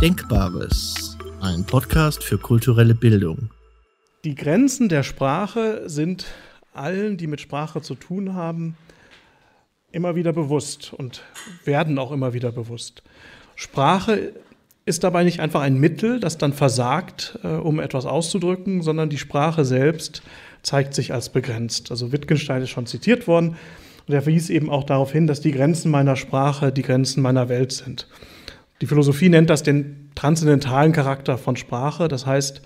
Denkbares, ein Podcast für kulturelle Bildung. Die Grenzen der Sprache sind allen, die mit Sprache zu tun haben, immer wieder bewusst und werden auch immer wieder bewusst. Sprache ist dabei nicht einfach ein Mittel, das dann versagt, äh, um etwas auszudrücken, sondern die Sprache selbst zeigt sich als begrenzt. Also Wittgenstein ist schon zitiert worden und er verwies eben auch darauf hin, dass die Grenzen meiner Sprache die Grenzen meiner Welt sind. Die Philosophie nennt das den transzendentalen Charakter von Sprache. Das heißt,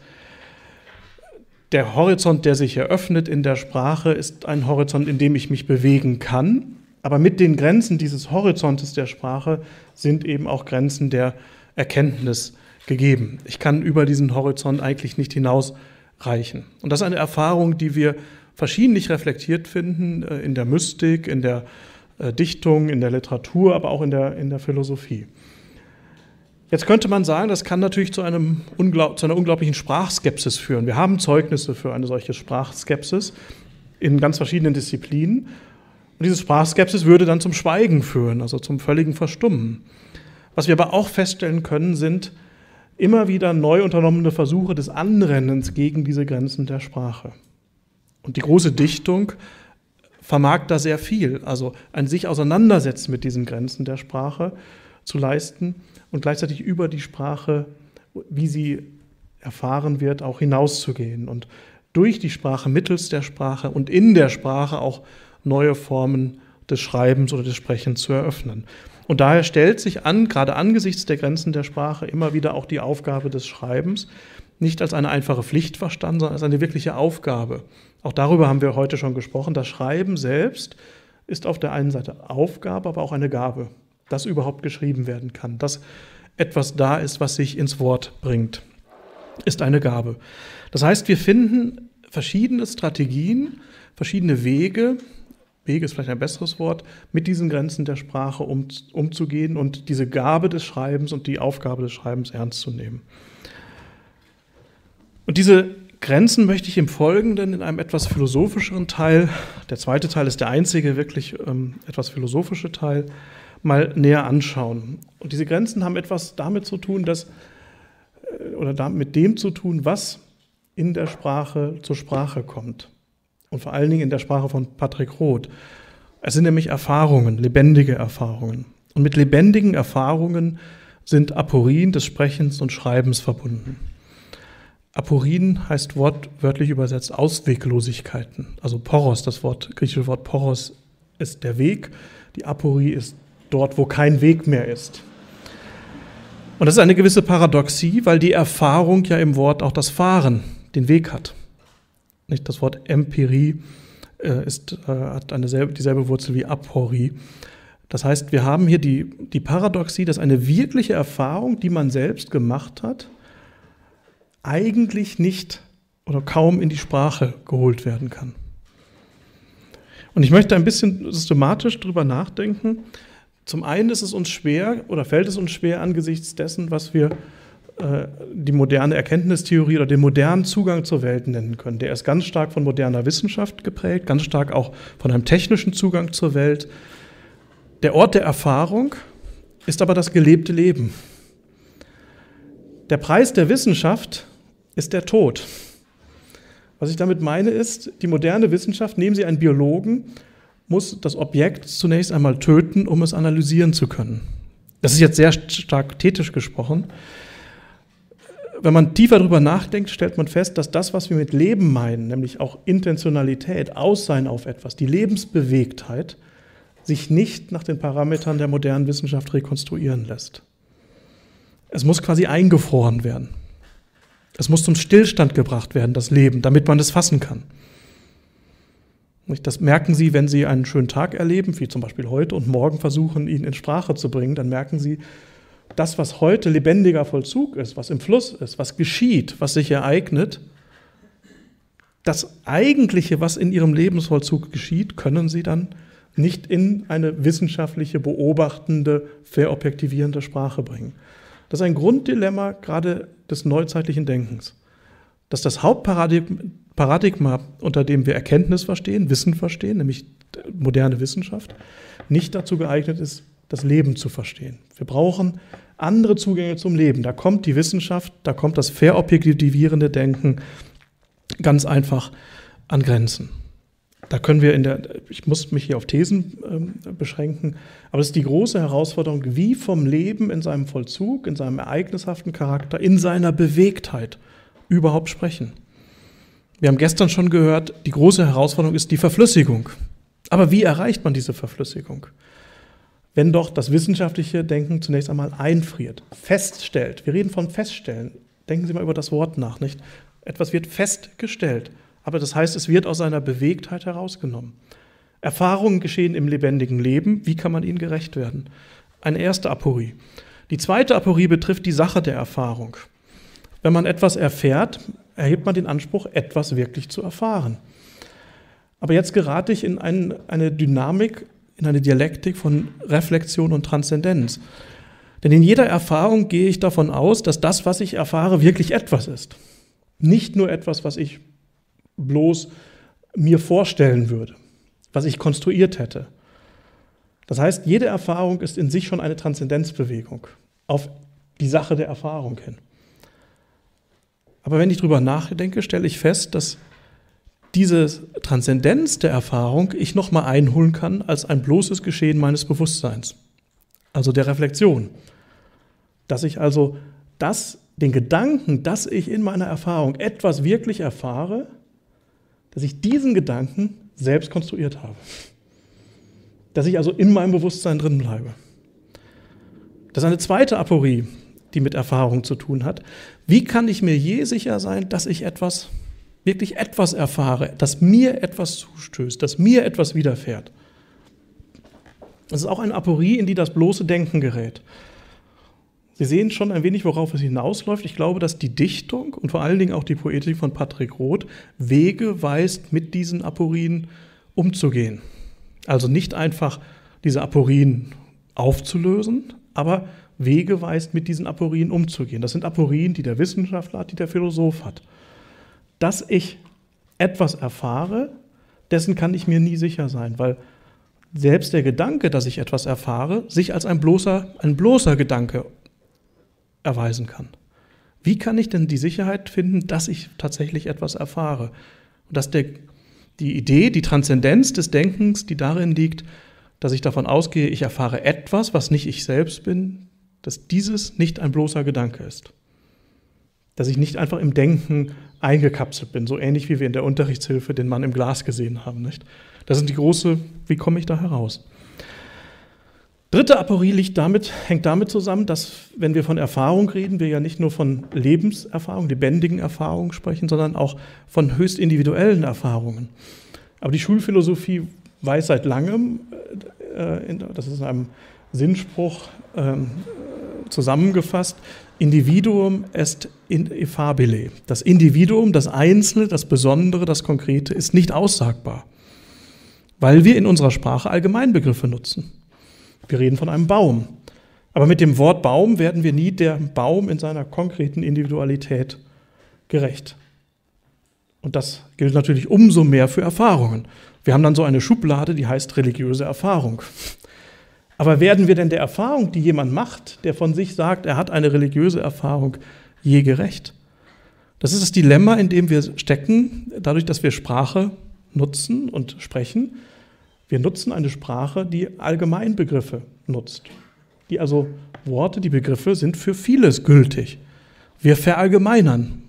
der Horizont, der sich eröffnet in der Sprache, ist ein Horizont, in dem ich mich bewegen kann. Aber mit den Grenzen dieses Horizontes der Sprache sind eben auch Grenzen der Erkenntnis gegeben. Ich kann über diesen Horizont eigentlich nicht hinausreichen. Und das ist eine Erfahrung, die wir verschiedentlich reflektiert finden äh, in der Mystik, in der äh, Dichtung, in der Literatur, aber auch in der, in der Philosophie. Jetzt könnte man sagen, das kann natürlich zu, einem zu einer unglaublichen Sprachskepsis führen. Wir haben Zeugnisse für eine solche Sprachskepsis in ganz verschiedenen Disziplinen. Und diese Sprachskepsis würde dann zum Schweigen führen, also zum völligen Verstummen. Was wir aber auch feststellen können, sind immer wieder neu unternommene Versuche des Anrennens gegen diese Grenzen der Sprache. Und die große Dichtung vermag da sehr viel, also ein sich auseinandersetzen mit diesen Grenzen der Sprache zu leisten und gleichzeitig über die Sprache, wie sie erfahren wird, auch hinauszugehen und durch die Sprache, mittels der Sprache und in der Sprache auch neue Formen des Schreibens oder des Sprechens zu eröffnen. Und daher stellt sich an, gerade angesichts der Grenzen der Sprache, immer wieder auch die Aufgabe des Schreibens, nicht als eine einfache Pflicht verstanden, sondern als eine wirkliche Aufgabe. Auch darüber haben wir heute schon gesprochen. Das Schreiben selbst ist auf der einen Seite Aufgabe, aber auch eine Gabe, dass überhaupt geschrieben werden kann, dass etwas da ist, was sich ins Wort bringt, ist eine Gabe. Das heißt, wir finden verschiedene Strategien, verschiedene Wege, Wege ist vielleicht ein besseres Wort, mit diesen Grenzen der Sprache um, umzugehen und diese Gabe des Schreibens und die Aufgabe des Schreibens ernst zu nehmen. Und diese Grenzen möchte ich im Folgenden in einem etwas philosophischeren Teil, der zweite Teil ist der einzige wirklich ähm, etwas philosophische Teil, mal näher anschauen. Und diese Grenzen haben etwas damit zu tun, dass, äh, oder mit dem zu tun, was in der Sprache zur Sprache kommt. Und vor allen Dingen in der Sprache von Patrick Roth. Es sind nämlich Erfahrungen, lebendige Erfahrungen. Und mit lebendigen Erfahrungen sind Aporien des Sprechens und Schreibens verbunden. Aporien heißt wortwörtlich übersetzt Ausweglosigkeiten. Also Poros, das Wort, griechische Wort Poros ist der Weg. Die Aporie ist dort, wo kein Weg mehr ist. Und das ist eine gewisse Paradoxie, weil die Erfahrung ja im Wort auch das Fahren, den Weg hat. Nicht das Wort Empirie äh, ist, äh, hat eine selbe, dieselbe Wurzel wie Aporie. Das heißt, wir haben hier die, die Paradoxie, dass eine wirkliche Erfahrung, die man selbst gemacht hat, eigentlich nicht oder kaum in die Sprache geholt werden kann. Und ich möchte ein bisschen systematisch darüber nachdenken. Zum einen ist es uns schwer oder fällt es uns schwer angesichts dessen, was wir äh, die moderne Erkenntnistheorie oder den modernen Zugang zur Welt nennen können. Der ist ganz stark von moderner Wissenschaft geprägt, ganz stark auch von einem technischen Zugang zur Welt. Der Ort der Erfahrung ist aber das gelebte Leben. Der Preis der Wissenschaft ist der Tod. Was ich damit meine ist, die moderne Wissenschaft, nehmen Sie einen Biologen, muss das Objekt zunächst einmal töten, um es analysieren zu können. Das ist jetzt sehr stark thetisch gesprochen. Wenn man tiefer darüber nachdenkt, stellt man fest, dass das, was wir mit Leben meinen, nämlich auch Intentionalität, Aussein auf etwas, die Lebensbewegtheit, sich nicht nach den Parametern der modernen Wissenschaft rekonstruieren lässt. Es muss quasi eingefroren werden. Es muss zum Stillstand gebracht werden, das Leben, damit man es fassen kann. Das merken Sie, wenn Sie einen schönen Tag erleben, wie zum Beispiel heute, und morgen versuchen, ihn in Sprache zu bringen, dann merken Sie, das, was heute lebendiger Vollzug ist, was im Fluss ist, was geschieht, was sich ereignet, das Eigentliche, was in Ihrem Lebensvollzug geschieht, können Sie dann nicht in eine wissenschaftliche, beobachtende, verobjektivierende Sprache bringen. Das ist ein Grunddilemma gerade des neuzeitlichen Denkens, dass das Hauptparadigma, unter dem wir Erkenntnis verstehen, Wissen verstehen, nämlich moderne Wissenschaft, nicht dazu geeignet ist, das Leben zu verstehen. Wir brauchen andere Zugänge zum Leben. Da kommt die Wissenschaft, da kommt das verobjektivierende Denken ganz einfach an Grenzen. Da können wir in der, ich muss mich hier auf Thesen ähm, beschränken, aber es ist die große Herausforderung, wie vom Leben in seinem Vollzug, in seinem ereignishaften Charakter, in seiner Bewegtheit überhaupt sprechen. Wir haben gestern schon gehört, die große Herausforderung ist die Verflüssigung. Aber wie erreicht man diese Verflüssigung? Wenn doch das wissenschaftliche Denken zunächst einmal einfriert, feststellt. Wir reden von Feststellen. Denken Sie mal über das Wort nach, nicht? Etwas wird festgestellt. Aber das heißt, es wird aus seiner Bewegtheit herausgenommen. Erfahrungen geschehen im lebendigen Leben. Wie kann man ihnen gerecht werden? Eine erste Aporie. Die zweite Aporie betrifft die Sache der Erfahrung. Wenn man etwas erfährt, erhebt man den Anspruch, etwas wirklich zu erfahren. Aber jetzt gerate ich in ein, eine Dynamik, in eine Dialektik von Reflexion und Transzendenz. Denn in jeder Erfahrung gehe ich davon aus, dass das, was ich erfahre, wirklich etwas ist. Nicht nur etwas, was ich bloß mir vorstellen würde, was ich konstruiert hätte. Das heißt, jede Erfahrung ist in sich schon eine Transzendenzbewegung auf die Sache der Erfahrung hin. Aber wenn ich darüber nachdenke, stelle ich fest, dass diese Transzendenz der Erfahrung ich nochmal einholen kann als ein bloßes Geschehen meines Bewusstseins, also der Reflexion. Dass ich also das, den Gedanken, dass ich in meiner Erfahrung etwas wirklich erfahre, dass ich diesen Gedanken selbst konstruiert habe. Dass ich also in meinem Bewusstsein drin bleibe. Das ist eine zweite Aporie, die mit Erfahrung zu tun hat. Wie kann ich mir je sicher sein, dass ich etwas, wirklich etwas erfahre, dass mir etwas zustößt, dass mir etwas widerfährt? Das ist auch eine Aporie, in die das bloße Denken gerät. Sie sehen schon ein wenig, worauf es hinausläuft. Ich glaube, dass die Dichtung und vor allen Dingen auch die Poetik von Patrick Roth Wege weist, mit diesen Aporien umzugehen. Also nicht einfach diese Aporien aufzulösen, aber Wege weist, mit diesen Aporien umzugehen. Das sind Aporien, die der Wissenschaftler hat, die der Philosoph hat. Dass ich etwas erfahre, dessen kann ich mir nie sicher sein, weil selbst der Gedanke, dass ich etwas erfahre, sich als ein bloßer, ein bloßer Gedanke erweisen kann. Wie kann ich denn die Sicherheit finden, dass ich tatsächlich etwas erfahre? Und dass der, die Idee, die Transzendenz des Denkens, die darin liegt, dass ich davon ausgehe, ich erfahre etwas, was nicht ich selbst bin, dass dieses nicht ein bloßer Gedanke ist. Dass ich nicht einfach im Denken eingekapselt bin, so ähnlich wie wir in der Unterrichtshilfe den Mann im Glas gesehen haben. Nicht? Das sind die große, wie komme ich da heraus? Dritte Aporie liegt damit, hängt damit zusammen, dass, wenn wir von Erfahrung reden, wir ja nicht nur von Lebenserfahrung, lebendigen Erfahrungen sprechen, sondern auch von höchst individuellen Erfahrungen. Aber die Schulphilosophie weiß seit langem, äh, das ist in einem Sinnspruch ähm, zusammengefasst, Individuum est ineffabile. Das Individuum, das Einzelne, das Besondere, das Konkrete ist nicht aussagbar, weil wir in unserer Sprache Allgemeinbegriffe nutzen. Wir reden von einem Baum. Aber mit dem Wort Baum werden wir nie der Baum in seiner konkreten Individualität gerecht. Und das gilt natürlich umso mehr für Erfahrungen. Wir haben dann so eine Schublade, die heißt religiöse Erfahrung. Aber werden wir denn der Erfahrung, die jemand macht, der von sich sagt, er hat eine religiöse Erfahrung, je gerecht? Das ist das Dilemma, in dem wir stecken, dadurch, dass wir Sprache nutzen und sprechen, wir nutzen eine Sprache, die Allgemeinbegriffe nutzt. Die also Worte, die Begriffe sind für vieles gültig. Wir verallgemeinern.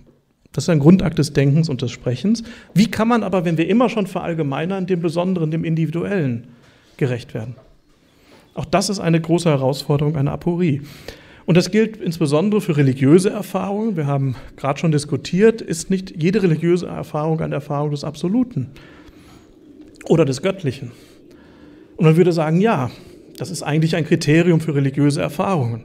Das ist ein Grundakt des Denkens und des Sprechens. Wie kann man aber, wenn wir immer schon verallgemeinern, dem Besonderen, dem Individuellen gerecht werden? Auch das ist eine große Herausforderung, eine Aporie. Und das gilt insbesondere für religiöse Erfahrungen. Wir haben gerade schon diskutiert, ist nicht jede religiöse Erfahrung eine Erfahrung des Absoluten oder des Göttlichen. Und man würde sagen, ja, das ist eigentlich ein Kriterium für religiöse Erfahrungen.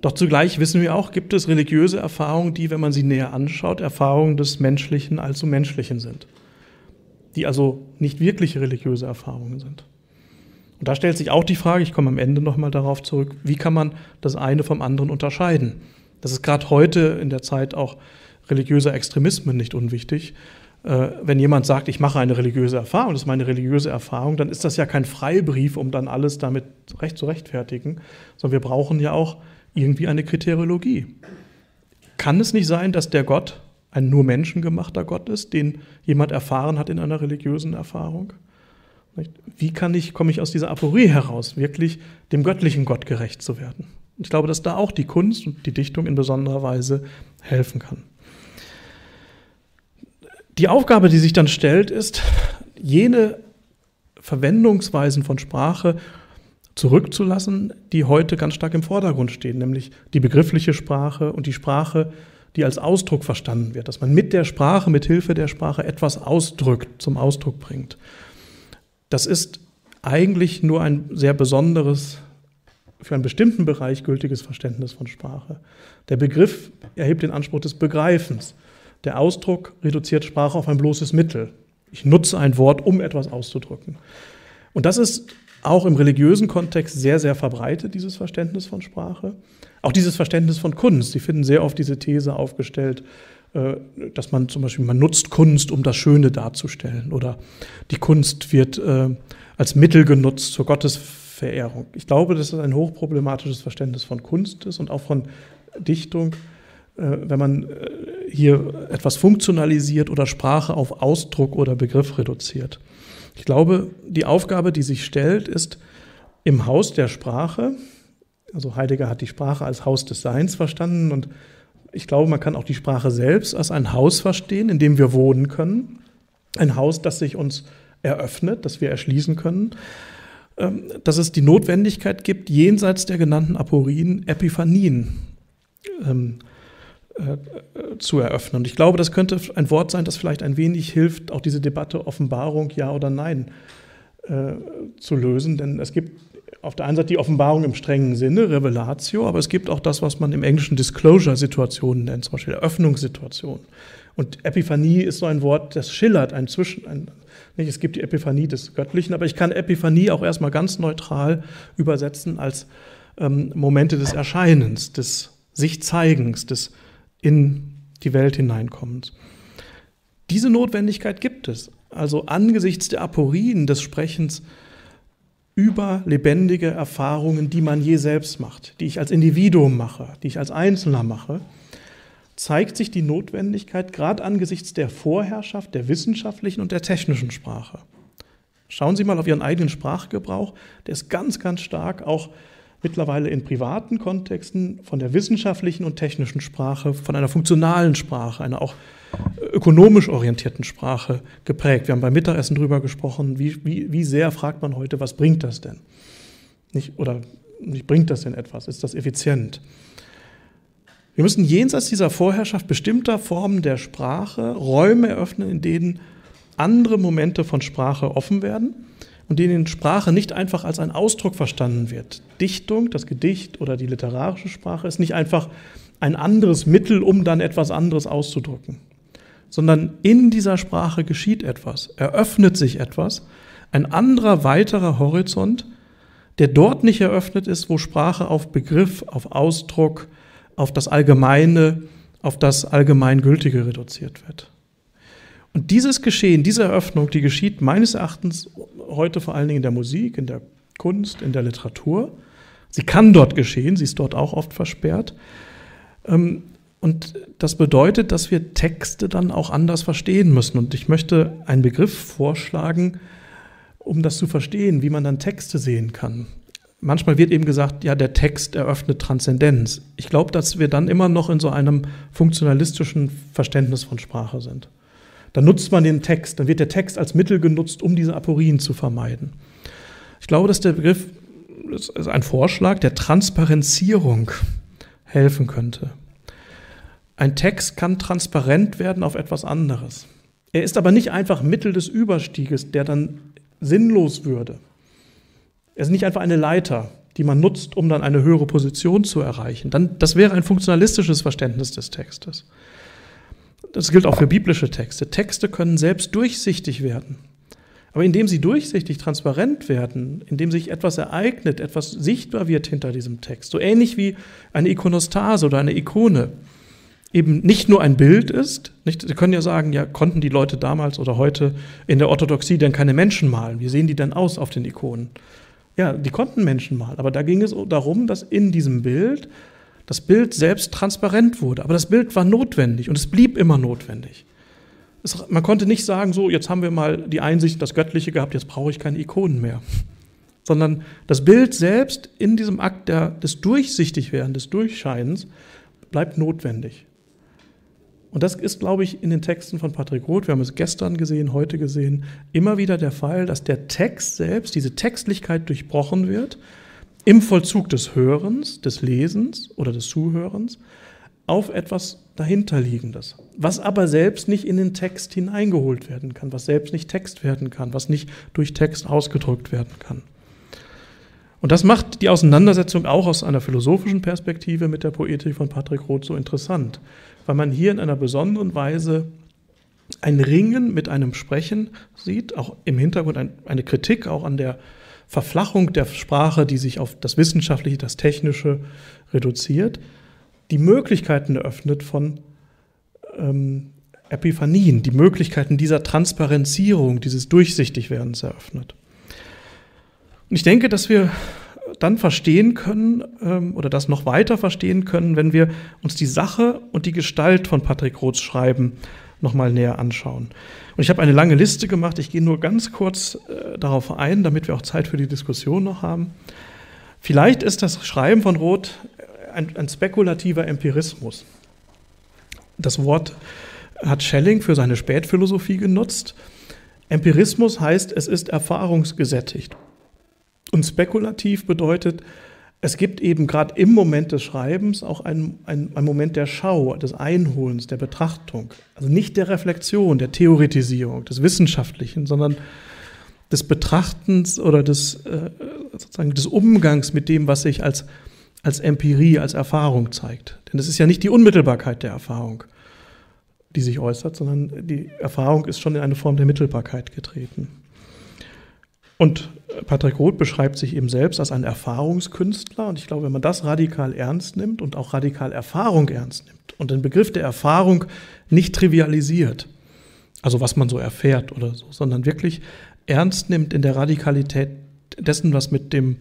Doch zugleich wissen wir auch, gibt es religiöse Erfahrungen, die, wenn man sie näher anschaut, Erfahrungen des Menschlichen allzu Menschlichen sind. Die also nicht wirkliche religiöse Erfahrungen sind. Und da stellt sich auch die Frage, ich komme am Ende nochmal darauf zurück, wie kann man das eine vom anderen unterscheiden? Das ist gerade heute in der Zeit auch religiöser Extremismen nicht unwichtig. Äh, wenn jemand sagt, ich mache eine religiöse Erfahrung, das ist meine religiöse Erfahrung, dann ist das ja kein Freibrief, um dann alles damit recht zu rechtfertigen, sondern wir brauchen ja auch irgendwie eine Kriteriologie. Kann es nicht sein, dass der Gott ein nur menschengemachter Gott ist, den jemand erfahren hat in einer religiösen Erfahrung? Wie kann ich, komme ich aus dieser Aporie heraus, wirklich dem göttlichen Gott gerecht zu werden? Ich glaube, dass da auch die Kunst und die Dichtung in besonderer Weise helfen kann. Die Aufgabe, die sich dann stellt, ist, jene Verwendungsweisen von Sprache zurückzulassen, die heute ganz stark im Vordergrund stehen, nämlich die begriffliche Sprache und die Sprache, die als Ausdruck verstanden wird, dass man mit der Sprache, mit Hilfe der Sprache etwas ausdrückt, zum Ausdruck bringt. Das ist eigentlich nur ein sehr besonderes, für einen bestimmten Bereich gültiges Verständnis von Sprache. Der Begriff erhebt den Anspruch des Begreifens. Der Ausdruck reduziert Sprache auf ein bloßes Mittel. Ich nutze ein Wort, um etwas auszudrücken. Und das ist auch im religiösen Kontext sehr, sehr verbreitet, dieses Verständnis von Sprache. Auch dieses Verständnis von Kunst. Sie finden sehr oft diese These aufgestellt, dass man zum Beispiel, man nutzt Kunst, um das Schöne darzustellen. Oder die Kunst wird äh, als Mittel genutzt zur Gottesverehrung. Ich glaube, dass das ein hochproblematisches Verständnis von Kunst ist und auch von Dichtung äh, wenn man äh, hier etwas funktionalisiert oder Sprache auf Ausdruck oder Begriff reduziert. Ich glaube, die Aufgabe, die sich stellt, ist im Haus der Sprache, also Heidegger hat die Sprache als Haus des Seins verstanden und ich glaube, man kann auch die Sprache selbst als ein Haus verstehen, in dem wir wohnen können. Ein Haus, das sich uns eröffnet, das wir erschließen können. Ähm, dass es die Notwendigkeit gibt, jenseits der genannten Aporien Epiphanien ähm, äh, zu eröffnen. Und ich glaube, das könnte ein Wort sein, das vielleicht ein wenig hilft, auch diese Debatte Offenbarung ja oder nein äh, zu lösen. Denn es gibt auf der einen Seite die Offenbarung im strengen Sinne, Revelatio, aber es gibt auch das, was man im Englischen Disclosure-Situationen nennt, zum Beispiel Eröffnungssituationen. Und Epiphanie ist so ein Wort, das schillert ein Zwischen. Ein, nicht, es gibt die Epiphanie des Göttlichen, aber ich kann Epiphanie auch erstmal ganz neutral übersetzen als ähm, Momente des Erscheinens, des Sich-Zeigens, des in die Welt hineinkommens. Diese Notwendigkeit gibt es. Also angesichts der Aporien des Sprechens über lebendige Erfahrungen, die man je selbst macht, die ich als Individuum mache, die ich als Einzelner mache, zeigt sich die Notwendigkeit gerade angesichts der Vorherrschaft der wissenschaftlichen und der technischen Sprache. Schauen Sie mal auf Ihren eigenen Sprachgebrauch, der ist ganz, ganz stark auch mittlerweile in privaten Kontexten von der wissenschaftlichen und technischen Sprache, von einer funktionalen Sprache, einer auch ökonomisch orientierten Sprache geprägt. Wir haben beim Mittagessen darüber gesprochen, wie, wie, wie sehr fragt man heute, was bringt das denn? Nicht, oder nicht bringt das denn etwas? Ist das effizient? Wir müssen jenseits dieser Vorherrschaft bestimmter Formen der Sprache Räume eröffnen, in denen andere Momente von Sprache offen werden und denen Sprache nicht einfach als ein Ausdruck verstanden wird. Dichtung, das Gedicht oder die literarische Sprache ist nicht einfach ein anderes Mittel, um dann etwas anderes auszudrücken, sondern in dieser Sprache geschieht etwas, eröffnet sich etwas, ein anderer weiterer Horizont, der dort nicht eröffnet ist, wo Sprache auf Begriff, auf Ausdruck, auf das Allgemeine, auf das Allgemeingültige reduziert wird. Und dieses Geschehen, diese Eröffnung, die geschieht meines Erachtens heute vor allen Dingen in der Musik, in der Kunst, in der Literatur. Sie kann dort geschehen, sie ist dort auch oft versperrt. Und das bedeutet, dass wir Texte dann auch anders verstehen müssen. Und ich möchte einen Begriff vorschlagen, um das zu verstehen, wie man dann Texte sehen kann. Manchmal wird eben gesagt, ja, der Text eröffnet Transzendenz. Ich glaube, dass wir dann immer noch in so einem funktionalistischen Verständnis von Sprache sind. Dann nutzt man den Text, dann wird der Text als Mittel genutzt, um diese Aporien zu vermeiden. Ich glaube, dass der Begriff, das ist ein Vorschlag der Transparenzierung helfen könnte. Ein Text kann transparent werden auf etwas anderes. Er ist aber nicht einfach Mittel des Überstieges, der dann sinnlos würde. Er ist nicht einfach eine Leiter, die man nutzt, um dann eine höhere Position zu erreichen. Dann, das wäre ein funktionalistisches Verständnis des Textes. Das gilt auch für biblische Texte. Texte können selbst durchsichtig werden. Aber indem sie durchsichtig, transparent werden, indem sich etwas ereignet, etwas sichtbar wird hinter diesem Text, so ähnlich wie eine Ikonostase oder eine Ikone, eben nicht nur ein Bild ist. Nicht, Sie können ja sagen, ja, konnten die Leute damals oder heute in der Orthodoxie denn keine Menschen malen? Wie sehen die denn aus auf den Ikonen? Ja, die konnten Menschen malen, aber da ging es darum, dass in diesem Bild das Bild selbst transparent wurde. Aber das Bild war notwendig und es blieb immer notwendig. Es, man konnte nicht sagen, so, jetzt haben wir mal die Einsicht, das Göttliche gehabt, jetzt brauche ich keine Ikonen mehr. Sondern das Bild selbst in diesem Akt der, des Durchsichtigwerdens, des Durchscheinens, bleibt notwendig. Und das ist, glaube ich, in den Texten von Patrick Roth, wir haben es gestern gesehen, heute gesehen, immer wieder der Fall, dass der Text selbst, diese Textlichkeit durchbrochen wird, im Vollzug des Hörens, des Lesens oder des Zuhörens, auf etwas dahinterliegendes, was aber selbst nicht in den Text hineingeholt werden kann, was selbst nicht Text werden kann, was nicht durch Text ausgedrückt werden kann. Und das macht die Auseinandersetzung auch aus einer philosophischen Perspektive mit der Poetik von Patrick Roth so interessant, weil man hier in einer besonderen Weise ein Ringen mit einem Sprechen sieht, auch im Hintergrund eine Kritik auch an der Verflachung der Sprache, die sich auf das Wissenschaftliche, das Technische reduziert, die Möglichkeiten eröffnet von ähm, Epiphanien, die Möglichkeiten dieser Transparenzierung, dieses Durchsichtigwerdens eröffnet. Und ich denke, dass wir dann verstehen können ähm, oder das noch weiter verstehen können, wenn wir uns die Sache und die Gestalt von Patrick Roths Schreiben nochmal näher anschauen. Und ich habe eine lange Liste gemacht. Ich gehe nur ganz kurz äh, darauf ein, damit wir auch Zeit für die Diskussion noch haben. Vielleicht ist das Schreiben von Roth ein, ein spekulativer Empirismus. Das Wort hat Schelling für seine Spätphilosophie genutzt. Empirismus heißt, es ist erfahrungsgesättigt. Und spekulativ bedeutet, es gibt eben gerade im Moment des Schreibens auch einen, einen, einen, Moment der Schau, des Einholens, der Betrachtung. Also nicht der Reflexion, der Theoretisierung, des Wissenschaftlichen, sondern des Betrachtens oder des, äh, sozusagen des Umgangs mit dem, was sich als, als Empirie, als Erfahrung zeigt. Denn es ist ja nicht die Unmittelbarkeit der Erfahrung, die sich äußert, sondern die Erfahrung ist schon in eine Form der Mittelbarkeit getreten. Und Patrick Roth beschreibt sich eben selbst als ein Erfahrungskünstler. Und ich glaube, wenn man das radikal ernst nimmt und auch radikal Erfahrung ernst nimmt und den Begriff der Erfahrung nicht trivialisiert, also was man so erfährt oder so, sondern wirklich ernst nimmt in der Radikalität dessen, was mit dem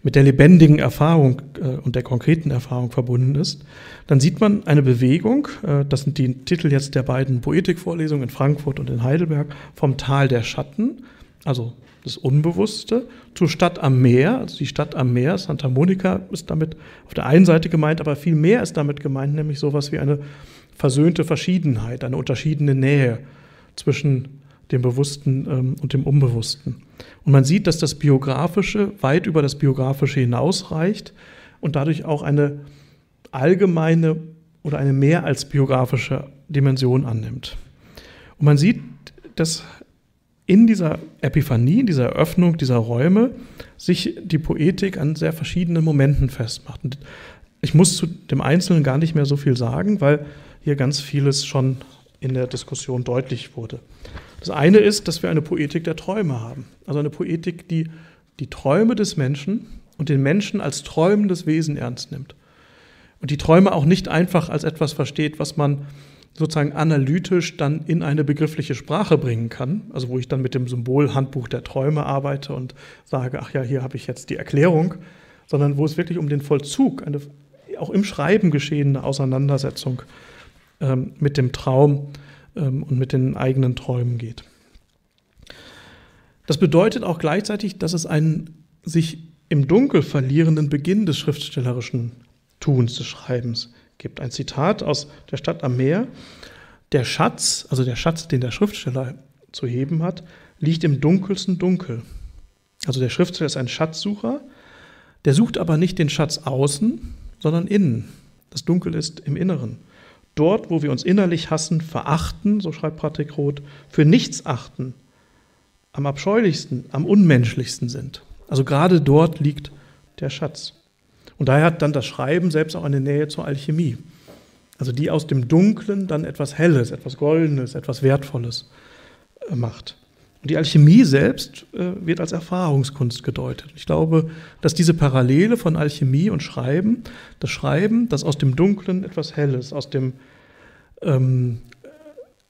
mit der lebendigen Erfahrung äh, und der konkreten Erfahrung verbunden ist, dann sieht man eine Bewegung, äh, das sind die Titel jetzt der beiden Poetikvorlesungen in Frankfurt und in Heidelberg, vom Tal der Schatten, also das Unbewusste, zur Stadt am Meer. Also die Stadt am Meer, Santa Monica, ist damit auf der einen Seite gemeint, aber viel mehr ist damit gemeint, nämlich sowas wie eine versöhnte Verschiedenheit, eine unterschiedene Nähe zwischen dem Bewussten ähm, und dem Unbewussten. Und man sieht, dass das Biografische weit über das Biografische hinausreicht und dadurch auch eine allgemeine oder eine mehr als biografische Dimension annimmt. Und man sieht, dass in dieser Epiphanie, in dieser Eröffnung dieser Räume sich die Poetik an sehr verschiedenen Momenten festmacht. Und ich muss zu dem Einzelnen gar nicht mehr so viel sagen, weil hier ganz vieles schon in der Diskussion deutlich wurde. Das eine ist, dass wir eine Poetik der Träume haben. Also eine Poetik, die die Träume des Menschen und den Menschen als träumendes Wesen ernst nimmt. Und die Träume auch nicht einfach als etwas versteht, was man sozusagen analytisch dann in eine begriffliche Sprache bringen kann, also wo ich dann mit dem Symbol Handbuch der Träume arbeite und sage, ach ja, hier habe ich jetzt die Erklärung, sondern wo es wirklich um den Vollzug, eine auch im Schreiben geschehene Auseinandersetzung ähm, mit dem Traum ähm, und mit den eigenen Träumen geht. Das bedeutet auch gleichzeitig, dass es einen sich im Dunkel verlierenden Beginn des schriftstellerischen Tuns, des Schreibens gibt. Ein Zitat aus der Stadt am Meer. Der Schatz, also der Schatz, den der Schriftsteller zu heben hat, liegt im dunkelsten Dunkel. Also der Schriftsteller ist ein Schatzsucher, der sucht aber nicht den Schatz außen, sondern innen. Das Dunkel ist im Inneren. Dort, wo wir uns innerlich hassen, verachten, so schreibt Patrick Roth, für nichts achten, am abscheulichsten, am unmenschlichsten sind. Also gerade dort liegt der Schatz. Und daher hat dann das Schreiben selbst auch eine Nähe zur Alchemie. Also die aus dem Dunklen dann etwas Helles, etwas Goldenes, etwas Wertvolles äh, macht. Und die Alchemie selbst äh, wird als Erfahrungskunst gedeutet. Ich glaube, dass diese Parallele von Alchemie und Schreiben, das Schreiben, das aus dem Dunklen etwas Helles, aus dem ähm,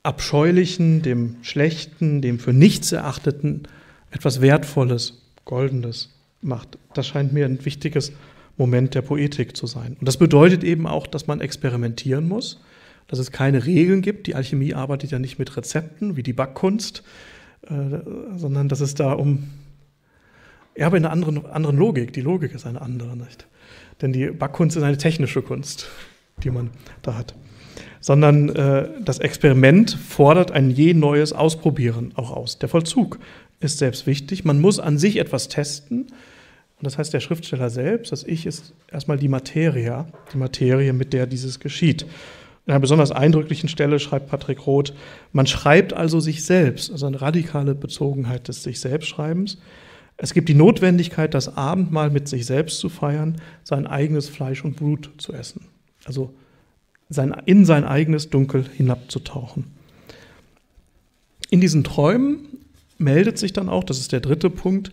Abscheulichen, dem Schlechten, dem für nichts Erachteten etwas Wertvolles, Goldenes macht. Das scheint mir ein wichtiges Moment der Poetik zu sein. Und das bedeutet eben auch, dass man experimentieren muss, dass es keine Regeln gibt. Die Alchemie arbeitet ja nicht mit Rezepten wie die Backkunst, äh, sondern dass es da um, ja, aber in einer anderen, anderen Logik. Die Logik ist eine andere, nicht? Denn die Backkunst ist eine technische Kunst, die man da hat. Sondern äh, das Experiment fordert ein je neues Ausprobieren auch aus. Der Vollzug ist selbst wichtig. Man muss an sich etwas testen. Und das heißt, der Schriftsteller selbst, das Ich, ist erstmal die Materia, die Materie, mit der dieses geschieht. In einer besonders eindrücklichen Stelle schreibt Patrick Roth, man schreibt also sich selbst, also eine radikale Bezogenheit des sich Selbstschreibens. Es gibt die Notwendigkeit, das Abendmahl mit sich selbst zu feiern, sein eigenes Fleisch und Blut zu essen. Also sein, in sein eigenes Dunkel hinabzutauchen. In diesen Träumen meldet sich dann auch, das ist der dritte Punkt,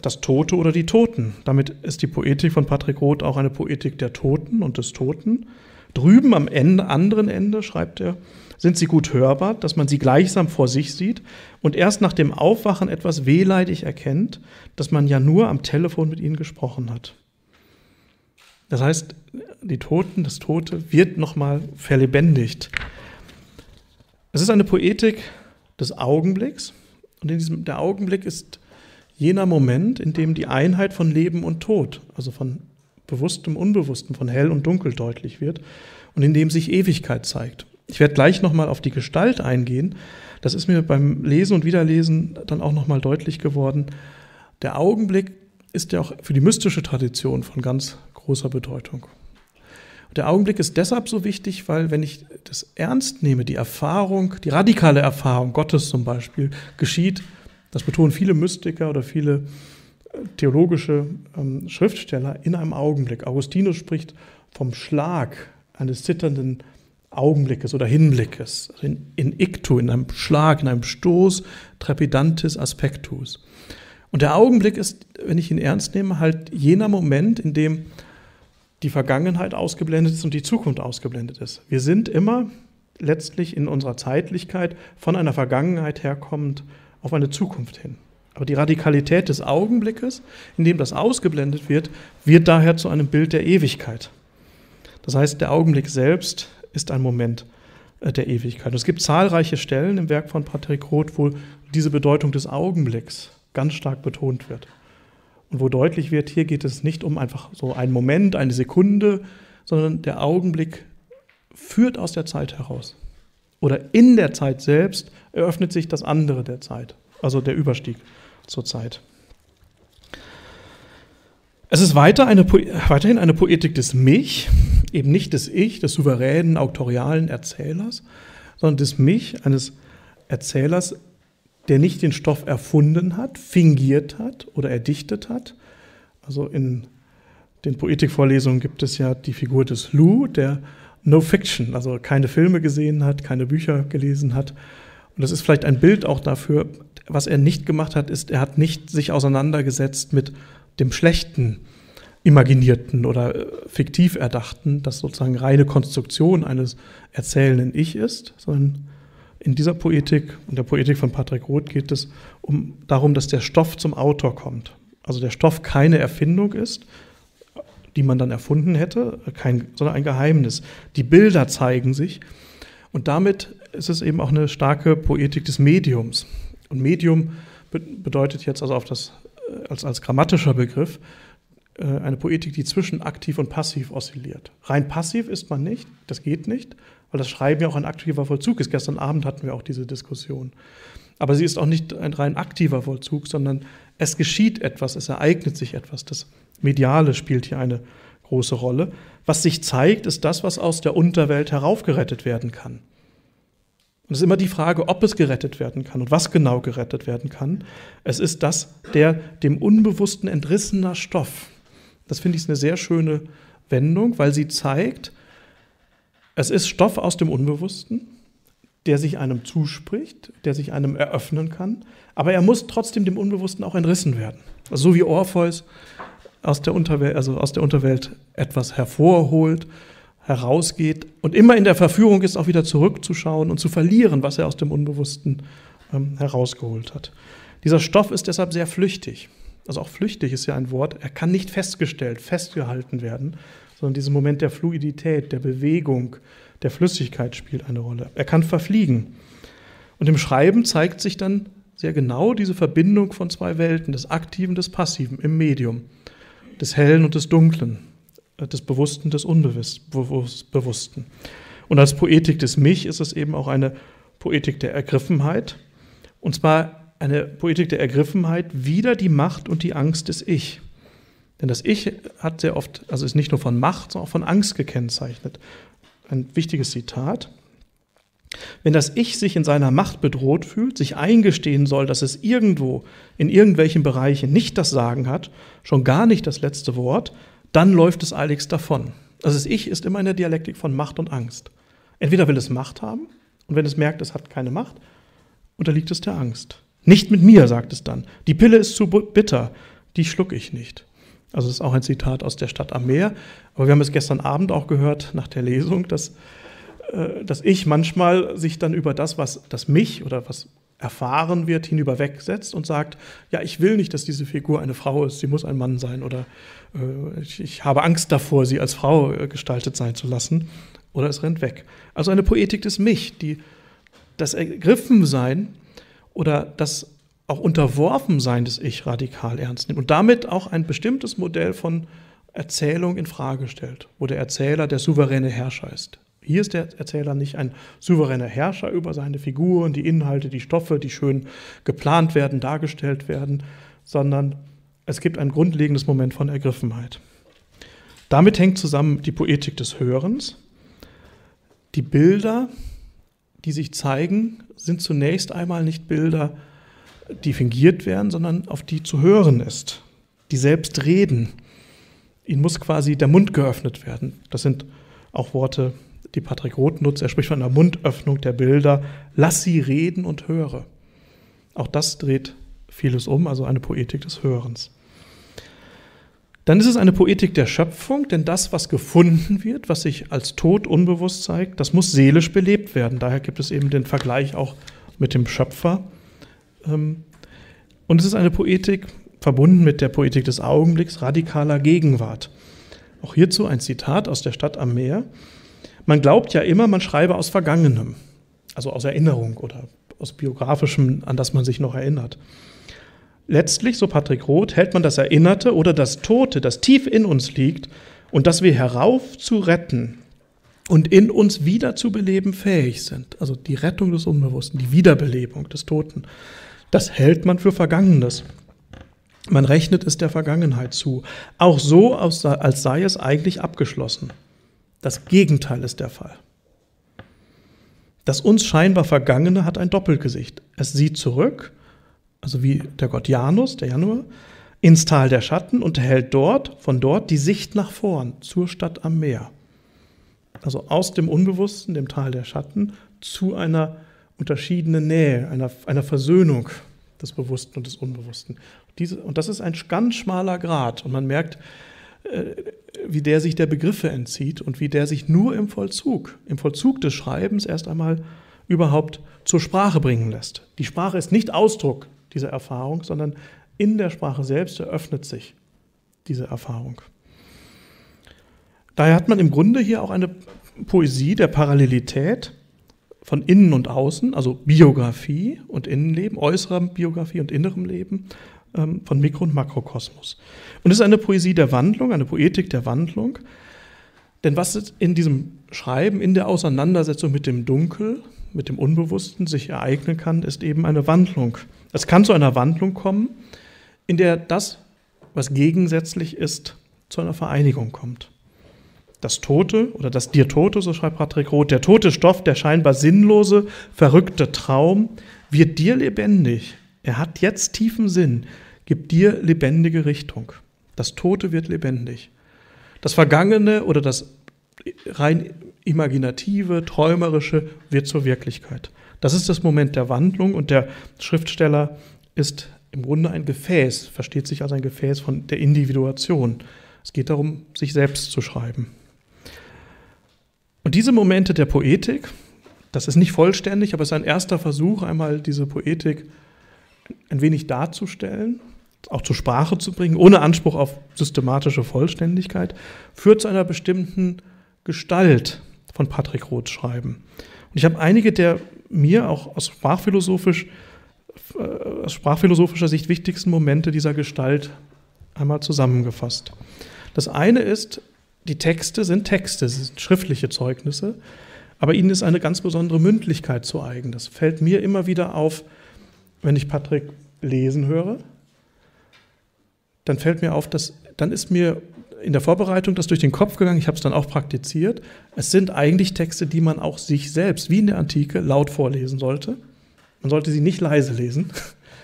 das Tote oder die Toten. Damit ist die Poetik von Patrick Roth auch eine Poetik der Toten und des Toten. Drüben am Ende, anderen Ende, schreibt er, sind sie gut hörbar, dass man sie gleichsam vor sich sieht und erst nach dem Aufwachen etwas wehleidig erkennt, dass man ja nur am Telefon mit ihnen gesprochen hat. Das heißt, die Toten, das Tote wird nochmal verlebendigt. Es ist eine Poetik des Augenblicks und in diesem, der Augenblick ist jener Moment, in dem die Einheit von Leben und Tod, also von Bewusstem, Unbewusstem, von Hell und Dunkel deutlich wird und in dem sich Ewigkeit zeigt. Ich werde gleich nochmal auf die Gestalt eingehen. Das ist mir beim Lesen und Wiederlesen dann auch nochmal deutlich geworden. Der Augenblick ist ja auch für die mystische Tradition von ganz großer Bedeutung. Der Augenblick ist deshalb so wichtig, weil wenn ich das ernst nehme, die Erfahrung, die radikale Erfahrung Gottes zum Beispiel, geschieht, das betonen viele Mystiker oder viele äh, theologische ähm, Schriftsteller, in einem Augenblick. Augustinus spricht vom Schlag eines zitternden Augenblickes oder Hinblickes, also in, in ictu, in einem Schlag, in einem Stoß, trepidantis aspectus. Und der Augenblick ist, wenn ich ihn ernst nehme, halt jener Moment, in dem die Vergangenheit ausgeblendet ist und die Zukunft ausgeblendet ist. Wir sind immer letztlich in unserer Zeitlichkeit von einer Vergangenheit herkommend auf eine Zukunft hin. Aber die Radikalität des Augenblickes, in dem das ausgeblendet wird, wird daher zu einem Bild der Ewigkeit. Das heißt, der Augenblick selbst ist ein Moment äh, der Ewigkeit. Und es gibt zahlreiche Stellen im Werk von Patrick Roth, wo diese Bedeutung des Augenblicks ganz stark betont wird. Und wo deutlich wird, hier geht es nicht um einfach so einen Moment, eine Sekunde, sondern der Augenblick führt aus der Zeit heraus. Oder in der Zeit selbst eröffnet sich das andere der Zeit, also der Überstieg zur Zeit. Es ist weiter eine, weiterhin eine Poetik des Mich, eben nicht des Ich, des souveränen, autorialen Erzählers, sondern des Mich, eines Erzählers, der nicht den Stoff erfunden hat, fingiert hat oder erdichtet hat. Also in den Poetikvorlesungen gibt es ja die Figur des Lou, der No Fiction, also keine Filme gesehen hat, keine Bücher gelesen hat. Und das ist vielleicht ein Bild auch dafür, was er nicht gemacht hat, ist, er hat nicht sich auseinandergesetzt mit dem Schlechten, Imaginierten oder äh, fiktiv Erdachten, das sozusagen reine Konstruktion eines erzählenden Ich ist, sondern in dieser Poetik und der Poetik von Patrick Roth geht es um, darum, dass der Stoff zum Autor kommt. Also der Stoff keine Erfindung ist, die man dann erfunden hätte, kein, sondern ein Geheimnis. Die Bilder zeigen sich und damit ist es eben auch eine starke Poetik des Mediums. Und Medium bedeutet jetzt also auf das, äh, als, als grammatischer Begriff äh, eine Poetik, die zwischen aktiv und passiv oszilliert. Rein passiv ist man nicht, das geht nicht, weil das Schreiben ja auch ein aktiver Vollzug ist. Gestern Abend hatten wir auch diese Diskussion. Aber sie ist auch nicht ein rein aktiver Vollzug, sondern es geschieht etwas, es ereignet sich etwas. Das Mediale spielt hier eine große Rolle. Was sich zeigt, ist das, was aus der Unterwelt heraufgerettet werden kann. Und es ist immer die Frage, ob es gerettet werden kann und was genau gerettet werden kann. Es ist das, der dem Unbewussten entrissener Stoff. Das finde ich eine sehr schöne Wendung, weil sie zeigt, es ist Stoff aus dem Unbewussten, der sich einem zuspricht, der sich einem eröffnen kann, aber er muss trotzdem dem Unbewussten auch entrissen werden. Also so wie Orpheus aus der Unterwelt, also aus der Unterwelt etwas hervorholt, herausgeht und immer in der Verführung ist, auch wieder zurückzuschauen und zu verlieren, was er aus dem Unbewussten ähm, herausgeholt hat. Dieser Stoff ist deshalb sehr flüchtig. Also auch flüchtig ist ja ein Wort. Er kann nicht festgestellt, festgehalten werden, sondern dieser Moment der Fluidität, der Bewegung, der Flüssigkeit spielt eine Rolle. Er kann verfliegen. Und im Schreiben zeigt sich dann sehr genau diese Verbindung von zwei Welten, des Aktiven, des Passiven im Medium, des Hellen und des Dunklen, äh, des Bewussten, des Unbewussten. Und als Poetik des Mich ist es eben auch eine Poetik der Ergriffenheit, und zwar eine Poetik der Ergriffenheit wieder die Macht und die Angst des Ich. Denn das Ich hat sehr oft, also ist nicht nur von Macht, sondern auch von Angst gekennzeichnet. Ein wichtiges Zitat. Wenn das Ich sich in seiner Macht bedroht fühlt, sich eingestehen soll, dass es irgendwo in irgendwelchen Bereichen nicht das Sagen hat, schon gar nicht das letzte Wort, dann läuft es eiligst davon. Also das Ich ist immer in der Dialektik von Macht und Angst. Entweder will es Macht haben und wenn es merkt, es hat keine Macht, unterliegt es der Angst. Nicht mit mir, sagt es dann. Die Pille ist zu bitter, die schluck ich nicht. Also das ist auch ein Zitat aus der Stadt am Meer. Aber wir haben es gestern Abend auch gehört nach der Lesung, dass äh, dass ich manchmal sich dann über das, was das mich oder was erfahren wird, hinüberwegsetzt und sagt, ja, ich will nicht, dass diese Figur eine Frau ist, sie muss ein Mann sein oder äh, ich, ich, habe Angst davor, sie als Frau äh, gestaltet sein zu lassen oder es rennt weg. Also eine Poetik des Mich, die das Ergriffensein oder das auch Unterworfensein des Ich radikal ernst nimmt und damit auch ein bestimmtes Modell von Erzählung in Frage stellt, wo der Erzähler der souveräne Herrscher ist. Hier ist der Erzähler nicht ein souveräner Herrscher über seine Figuren, die Inhalte, die Stoffe, die schön geplant werden, dargestellt werden, sondern es gibt ein grundlegendes Moment von Ergriffenheit. Damit hängt zusammen die Poetik des Hörens. Die Bilder, die sich zeigen, sind zunächst einmal nicht Bilder, die fingiert werden, sondern auf die zu hören ist, die selbst reden. Ihnen muss quasi der Mund geöffnet werden. Das sind auch Worte die Patrick Roth nutzt. Er spricht von einer Mundöffnung der Bilder. Lass sie reden und höre. Auch das dreht vieles um, also eine Poetik des Hörens. Dann ist es eine Poetik der Schöpfung, denn das, was gefunden wird, was sich als tot unbewusst zeigt, das muss seelisch belebt werden. Daher gibt es eben den Vergleich auch mit dem Schöpfer. Ähm, und es ist eine Poetik verbunden mit der Poetik des Augenblicks, radikaler Gegenwart. Auch hierzu ein Zitat aus der Stadt am Meer. Man glaubt ja immer, man schreibe aus Vergangenem, also aus Erinnerung oder aus biografischem, an das man sich noch erinnert. Letztlich, so Patrick Roth, hält man das Erinnerte oder das Tote, das tief in uns liegt und das wir herauf zu retten und in uns wieder zu beleben fähig sind. Also die Rettung des Unbewussten, die Wiederbelebung des Toten. Das hält man für Vergangenes. Man rechnet es der Vergangenheit zu. Auch so, als sei es eigentlich abgeschlossen. Das Gegenteil ist der Fall. Das uns scheinbar Vergangene hat ein Doppelgesicht. Es sieht zurück, also wie der Gott Janus, der Januar, ins Tal der Schatten und erhält dort, von dort die Sicht nach vorn, zur Stadt am Meer. Also aus dem Unbewussten, dem Tal der Schatten, zu einer unterschiedenen Nähe, einer, einer Versöhnung des Bewussten und des Unbewussten. Diese, und das ist ein ganz schmaler Grad. Und man merkt, äh, wie der sich der Begriffe entzieht und wie der sich nur im Vollzug, im Vollzug des Schreibens erst einmal überhaupt zur Sprache bringen lässt. Die Sprache ist nicht Ausdruck dieser Erfahrung, sondern in der Sprache selbst eröffnet sich diese Erfahrung. Daher hat man im Grunde hier auch eine Poesie der Parallelität von Innen und Außen, also Biografie und Innenleben, äußerer Biografie und innerem Leben, ähm, von Mikro- und Makrokosmos. Und es ist eine Poesie der Wandlung, eine Poetik der Wandlung. Denn was in diesem Schreiben, in der Auseinandersetzung mit dem Dunkel, mit dem Unbewussten sich ereignen kann, ist eben eine Wandlung. Es kann zu einer Wandlung kommen, in der das, was gegensätzlich ist, zu einer Vereinigung kommt. Das Tote oder das Dir Tote, so schreibt Patrick Roth, der tote Stoff, der scheinbar sinnlose, verrückte Traum, wird dir lebendig, er hat jetzt tiefen Sinn, gibt dir lebendige Richtung. Das Tote wird lebendig. Das Vergangene oder das rein imaginative, träumerische wird zur Wirklichkeit. Das ist das Moment der Wandlung und der Schriftsteller ist im Grunde ein Gefäß, versteht sich als ein Gefäß von der Individuation. Es geht darum, sich selbst zu schreiben. Und diese Momente der Poetik, das ist nicht vollständig, aber es ist ein erster Versuch, einmal diese Poetik ein wenig darzustellen, auch zur Sprache zu bringen, ohne Anspruch auf systematische Vollständigkeit, führt zu einer bestimmten Gestalt von Patrick Roths Schreiben. Und ich habe einige der mir auch aus, sprachphilosophisch, äh, aus sprachphilosophischer Sicht wichtigsten Momente dieser Gestalt einmal zusammengefasst. Das eine ist, die Texte sind Texte, sie sind schriftliche Zeugnisse, aber ihnen ist eine ganz besondere Mündlichkeit zu eigen. Das fällt mir immer wieder auf, wenn ich Patrick lesen höre. Dann fällt mir auf, dass dann ist mir in der Vorbereitung das durch den Kopf gegangen, ich habe es dann auch praktiziert. Es sind eigentlich Texte, die man auch sich selbst, wie in der Antike, laut vorlesen sollte. Man sollte sie nicht leise lesen,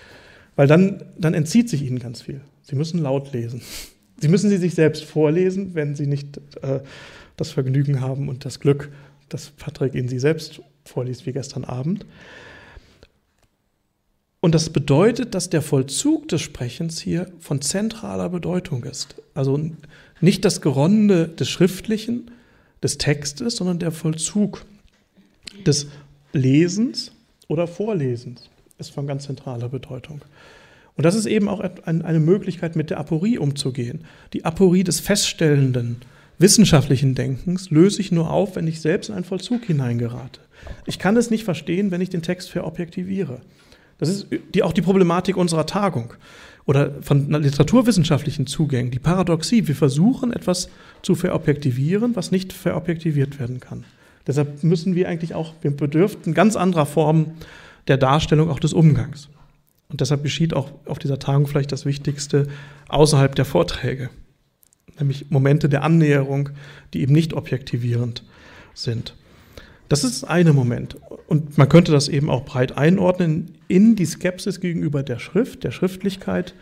weil dann, dann entzieht sich ihnen ganz viel. Sie müssen laut lesen. Sie müssen sie sich selbst vorlesen, wenn sie nicht äh, das Vergnügen haben und das Glück, dass Patrick ihnen sie selbst vorliest, wie gestern Abend. Und das bedeutet, dass der Vollzug des Sprechens hier von zentraler Bedeutung ist. Also nicht das Geronde des Schriftlichen, des Textes, sondern der Vollzug des Lesens oder Vorlesens ist von ganz zentraler Bedeutung. Und das ist eben auch eine Möglichkeit, mit der Aporie umzugehen. Die Aporie des feststellenden, wissenschaftlichen Denkens löse ich nur auf, wenn ich selbst in einen Vollzug hineingerate. Ich kann es nicht verstehen, wenn ich den Text verobjektiviere. Das ist die, auch die Problematik unserer Tagung oder von literaturwissenschaftlichen Zugängen, die Paradoxie. Wir versuchen etwas zu verobjektivieren, was nicht verobjektiviert werden kann. Deshalb müssen wir eigentlich auch, wir bedürften ganz anderer Formen der Darstellung auch des Umgangs. Und deshalb geschieht auch auf dieser Tagung vielleicht das Wichtigste außerhalb der Vorträge, nämlich Momente der Annäherung, die eben nicht objektivierend sind. Das ist das eine Moment. Und man könnte das eben auch breit einordnen in die Skepsis gegenüber der Schrift, der Schriftlichkeit,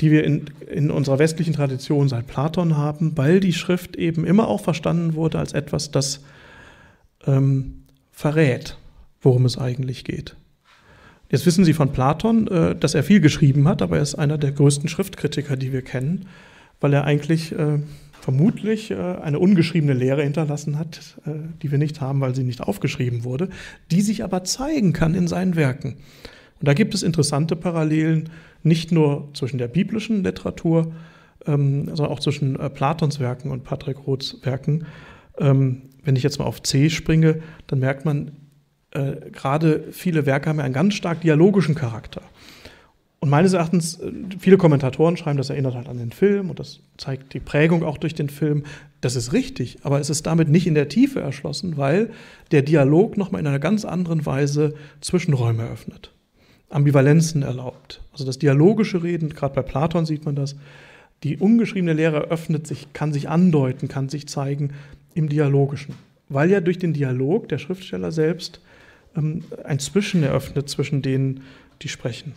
die wir in, in unserer westlichen Tradition seit Platon haben, weil die Schrift eben immer auch verstanden wurde als etwas, das ähm, verrät, worum es eigentlich geht. Jetzt wissen Sie von Platon, äh, dass er viel geschrieben hat, aber er ist einer der größten Schriftkritiker, die wir kennen, weil er eigentlich äh, vermutlich äh, eine ungeschriebene Lehre hinterlassen hat, die wir nicht haben, weil sie nicht aufgeschrieben wurde, die sich aber zeigen kann in seinen Werken. Und da gibt es interessante Parallelen, nicht nur zwischen der biblischen Literatur, ähm, sondern auch zwischen Platons Werken und Patrick Roths Werken. Ähm, wenn ich jetzt mal auf C springe, dann merkt man, äh, gerade viele Werke haben ja einen ganz stark dialogischen Charakter. Und meines Erachtens, äh, viele Kommentatoren schreiben, das erinnert halt an den Film und das zeigt die Prägung auch durch den Film. Das ist richtig, aber es ist damit nicht in der Tiefe erschlossen, weil der Dialog nochmal in einer ganz anderen Weise Zwischenräume eröffnet, Ambivalenzen erlaubt. Also das dialogische Reden, gerade bei Platon sieht man das, die ungeschriebene Lehre öffnet sich, kann sich andeuten, kann sich zeigen im Dialogischen, weil ja durch den Dialog der Schriftsteller selbst ähm, ein Zwischen eröffnet zwischen denen, die sprechen.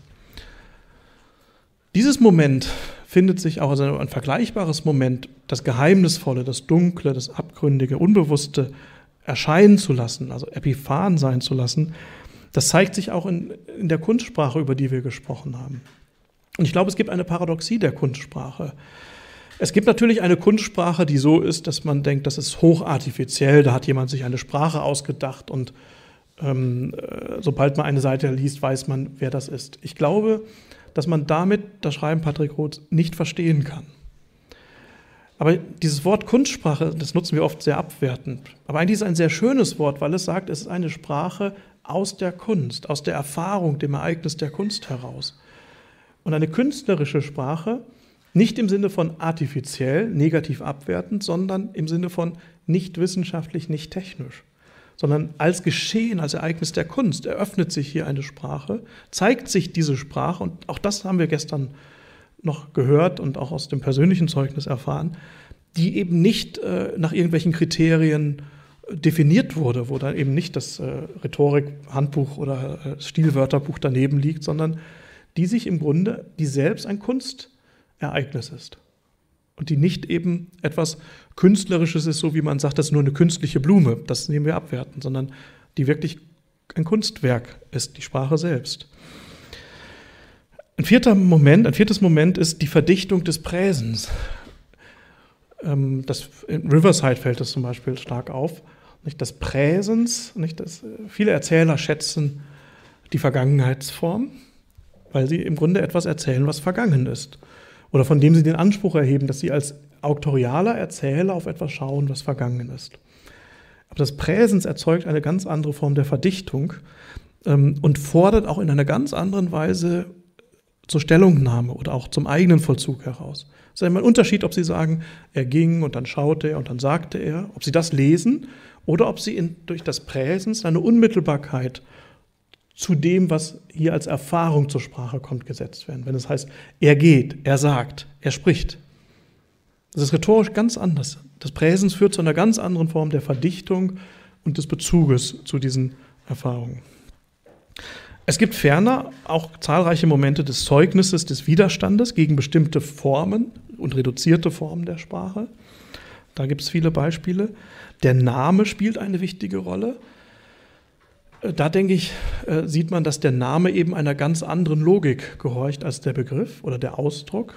Dieses Moment findet sich auch, also ein vergleichbares Moment, das Geheimnisvolle, das Dunkle, das Abgründige, Unbewusste erscheinen zu lassen, also epiphan sein zu lassen, das zeigt sich auch in, in der Kunstsprache, über die wir gesprochen haben. Und ich glaube, es gibt eine Paradoxie der Kunstsprache. Es gibt natürlich eine Kunstsprache, die so ist, dass man denkt, das ist hochartifiziell, da hat jemand sich eine Sprache ausgedacht und ähm, äh, sobald man eine Seite liest, weiß man, wer das ist. Ich glaube, dass man damit das Schreiben Patrick Roths nicht verstehen kann. Aber dieses Wort Kunstsprache, das nutzen wir oft sehr abwertend. Aber eigentlich ist es ein sehr schönes Wort, weil es sagt, es ist eine Sprache aus der Kunst, aus der Erfahrung, dem Ereignis der Kunst heraus. Und eine künstlerische Sprache, nicht im Sinne von artifiziell, negativ abwertend, sondern im Sinne von nicht wissenschaftlich, nicht technisch sondern als Geschehen, als Ereignis der Kunst eröffnet sich hier eine Sprache, zeigt sich diese Sprache, und auch das haben wir gestern noch gehört und auch aus dem persönlichen Zeugnis erfahren, die eben nicht äh, nach irgendwelchen Kriterien äh, definiert wurde, wo dann eben nicht das äh, Rhetorik-Handbuch oder äh, Stilwörterbuch daneben liegt, sondern die sich im Grunde, die selbst ein Kunstereignis ist und die nicht eben etwas Künstlerisches ist, so wie man sagt, das ist nur eine künstliche Blume, das nehmen wir abwerten, sondern die wirklich ein Kunstwerk ist, die Sprache selbst. Ein vierter Moment, ein viertes Moment ist die Verdichtung des Präsens. Ähm, das, in Riverside fällt das zum Beispiel stark auf. Nicht das Präsens, nicht das, viele Erzähler schätzen die Vergangenheitsform, weil sie im Grunde etwas erzählen, was vergangen ist. Oder von dem sie den Anspruch erheben, dass sie als auktorialer Erzähler auf etwas schauen, was vergangen ist. Aber das Präsens erzeugt eine ganz andere Form der Verdichtung ähm, und fordert auch in einer ganz anderen Weise zur Stellungnahme oder auch zum eigenen Vollzug heraus. Es ist einmal ein Unterschied, ob Sie sagen, er ging und dann schaute er und dann sagte er, ob Sie das lesen oder ob Sie in, durch das Präsens eine Unmittelbarkeit zu dem, was hier als Erfahrung zur Sprache kommt, gesetzt werden. Wenn es heißt, er geht, er sagt, er spricht. Das ist rhetorisch ganz anders. Das Präsens führt zu einer ganz anderen Form der Verdichtung und des Bezuges zu diesen Erfahrungen. Es gibt ferner auch zahlreiche Momente des Zeugnisses, des Widerstandes gegen bestimmte Formen und reduzierte Formen der Sprache. Da gibt es viele Beispiele. Der Name spielt eine wichtige Rolle. Äh, da denke ich, äh, sieht man, dass der Name eben einer ganz anderen Logik gehorcht als der Begriff oder der Ausdruck.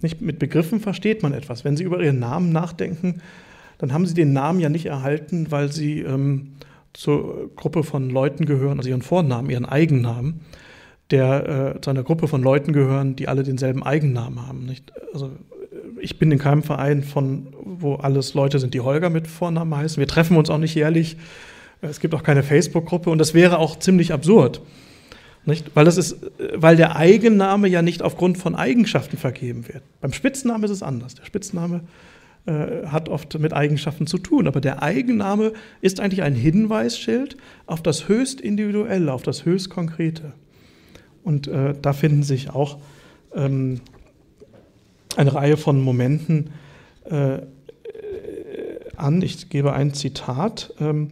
Nicht mit Begriffen versteht man etwas. Wenn Sie über Ihren Namen nachdenken, dann haben Sie den Namen ja nicht erhalten, weil Sie ähm, zur Gruppe von Leuten gehören, also Ihren Vornamen, Ihren Eigennamen, der äh, zu einer Gruppe von Leuten gehören, die alle denselben Eigennamen haben. Nicht? Also ich bin in keinem Verein von, wo alles Leute sind, die Holger mit Vornamen heißen. Wir treffen uns auch nicht jährlich es gibt auch keine Facebook-Gruppe und das wäre auch ziemlich absurd. Nicht? Weil, das ist, weil der Eigenname ja nicht aufgrund von Eigenschaften vergeben wird. Beim Spitznamen ist es anders. Der Spitzname äh, hat oft mit Eigenschaften zu tun, aber der Eigenname ist eigentlich ein Hinweisschild auf das höchst Individuelle, auf das höchst Konkrete. Und äh, da finden sich auch ähm, eine Reihe von Momenten äh, an. Ich gebe ein Zitat. Ähm,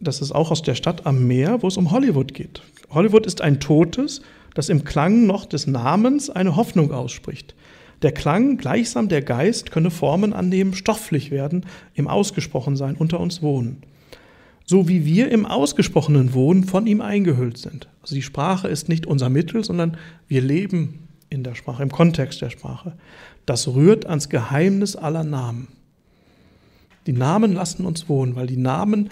das ist auch aus der Stadt am Meer, wo es um Hollywood geht. Hollywood ist ein Totes, das im Klang noch des Namens eine Hoffnung ausspricht. Der Klang, gleichsam der Geist, könne Formen annehmen, stofflich werden, im Ausgesprochensein unter uns wohnen. So wie wir im Ausgesprochenen wohnen, von ihm eingehüllt sind. Also die Sprache ist nicht unser Mittel, sondern wir leben in der Sprache, im Kontext der Sprache. Das rührt ans Geheimnis aller Namen. Die Namen lassen uns wohnen, weil die Namen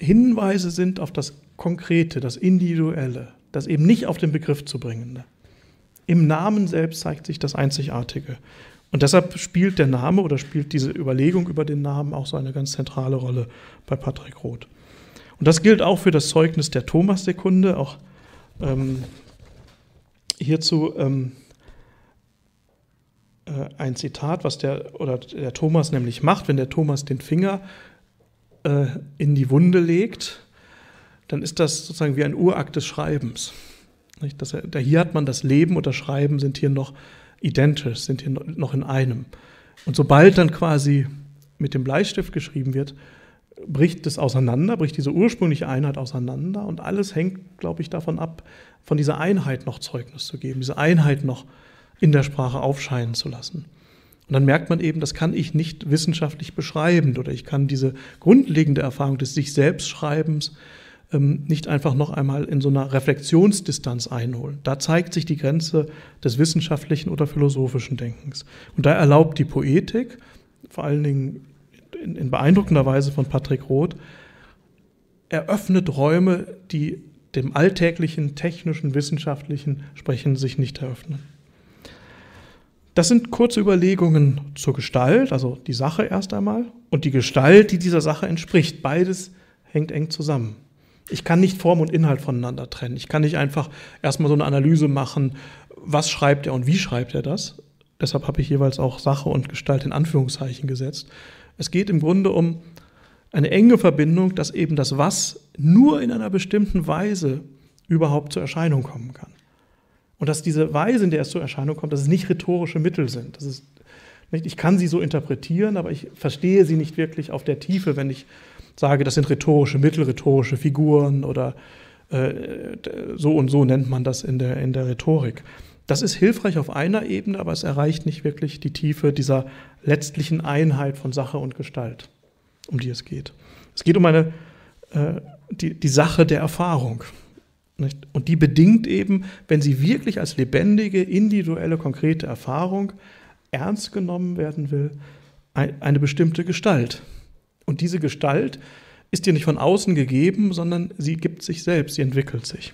Hinweise sind auf das Konkrete, das Individuelle, das eben nicht auf den Begriff zu bringende. Im Namen selbst zeigt sich das Einzigartige. Und deshalb spielt der Name oder spielt diese Überlegung über den Namen auch so eine ganz zentrale Rolle bei Patrick Roth. Und das gilt auch für das Zeugnis der Thomas-Sekunde. Auch ähm, hierzu ähm, äh, ein Zitat, was der oder der Thomas nämlich macht, wenn der Thomas den Finger äh, in die Wunde legt, dann ist das sozusagen wie ein Urakt des Schreibens. Das, da hier hat man das Leben und das Schreiben sind hier noch identisch, sind hier noch in einem. Und sobald dann quasi mit dem Bleistift geschrieben wird, bricht es auseinander, bricht diese ursprüngliche Einheit auseinander und alles hängt, glaube ich, davon ab, von dieser Einheit noch Zeugnis zu geben, diese Einheit noch in der Sprache aufscheinen zu lassen. Und dann merkt man eben, das kann ich nicht wissenschaftlich beschreiben oder ich kann diese grundlegende Erfahrung des sich selbst Schreibens ähm, nicht einfach noch einmal in so einer Reflexionsdistanz einholen. Da zeigt sich die Grenze des wissenschaftlichen oder philosophischen Denkens. Und da erlaubt die Poetik, vor allen Dingen in, in beeindruckender Weise von Patrick Roth, eröffnet Räume, die dem alltäglichen, technischen, wissenschaftlichen Sprechen sich nicht eröffnen. Das sind kurze Überlegungen zur Gestalt, also die Sache erst einmal, und die Gestalt, die dieser Sache entspricht. Beides hängt eng zusammen. Ich kann nicht Form und Inhalt voneinander trennen. Ich kann nicht einfach erstmal so eine Analyse machen, was schreibt er und wie schreibt er das. Deshalb habe ich jeweils auch Sache und Gestalt in Anführungszeichen gesetzt. Es geht im Grunde um eine enge Verbindung, dass eben das Was nur in einer bestimmten Weise überhaupt zur Erscheinung kommen kann. Und dass diese Weise, in der es zur Erscheinung kommt, dass es nicht rhetorische Mittel sind. Das ist nicht, ich kann sie so interpretieren, aber ich verstehe sie nicht wirklich auf der Tiefe, wenn ich sage, das sind rhetorische Mittel, rhetorische Figuren oder äh, so und so nennt man das in der, in der Rhetorik. Das ist hilfreich auf einer Ebene, aber es erreicht nicht wirklich die Tiefe dieser letztlichen Einheit von Sache und Gestalt, um die es geht. Es geht um eine, äh, die, die Sache der Erfahrung. Und die bedingt eben, wenn sie wirklich als lebendige, individuelle, konkrete Erfahrung ernst genommen werden will, eine bestimmte Gestalt. Und diese Gestalt ist dir nicht von außen gegeben, sondern sie gibt sich selbst, sie entwickelt sich.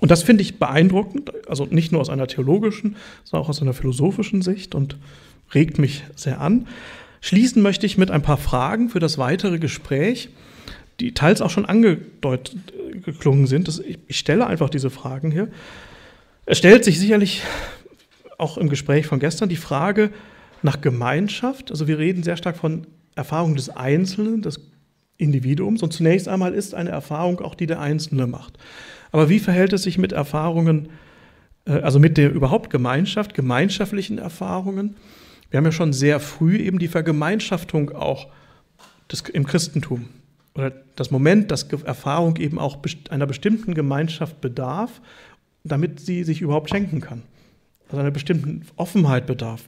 Und das finde ich beeindruckend, also nicht nur aus einer theologischen, sondern auch aus einer philosophischen Sicht und regt mich sehr an. Schließen möchte ich mit ein paar Fragen für das weitere Gespräch, die teils auch schon angedeutet geklungen sind. ich stelle einfach diese Fragen hier. Es stellt sich sicherlich auch im Gespräch von gestern die Frage nach Gemeinschaft. Also wir reden sehr stark von Erfahrung des Einzelnen, des Individuums. Und zunächst einmal ist eine Erfahrung auch die der Einzelne macht. Aber wie verhält es sich mit Erfahrungen, äh, also mit der überhaupt Gemeinschaft, gemeinschaftlichen Erfahrungen? Wir haben ja schon sehr früh eben die Vergemeinschaftung auch des, im Christentum. Oder das Moment, dass Erfahrung eben auch einer bestimmten Gemeinschaft bedarf, damit sie sich überhaupt schenken kann. Also einer bestimmten Offenheit bedarf.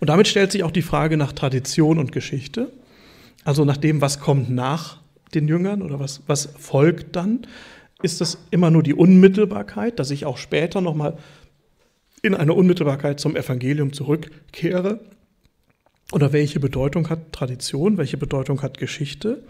Und damit stellt sich auch die Frage nach Tradition und Geschichte, also nach dem, was kommt nach den Jüngern oder was, was folgt dann. Ist es immer nur die Unmittelbarkeit, dass ich auch später nochmal in eine Unmittelbarkeit zum Evangelium zurückkehre? Oder welche Bedeutung hat Tradition, welche Bedeutung hat Geschichte?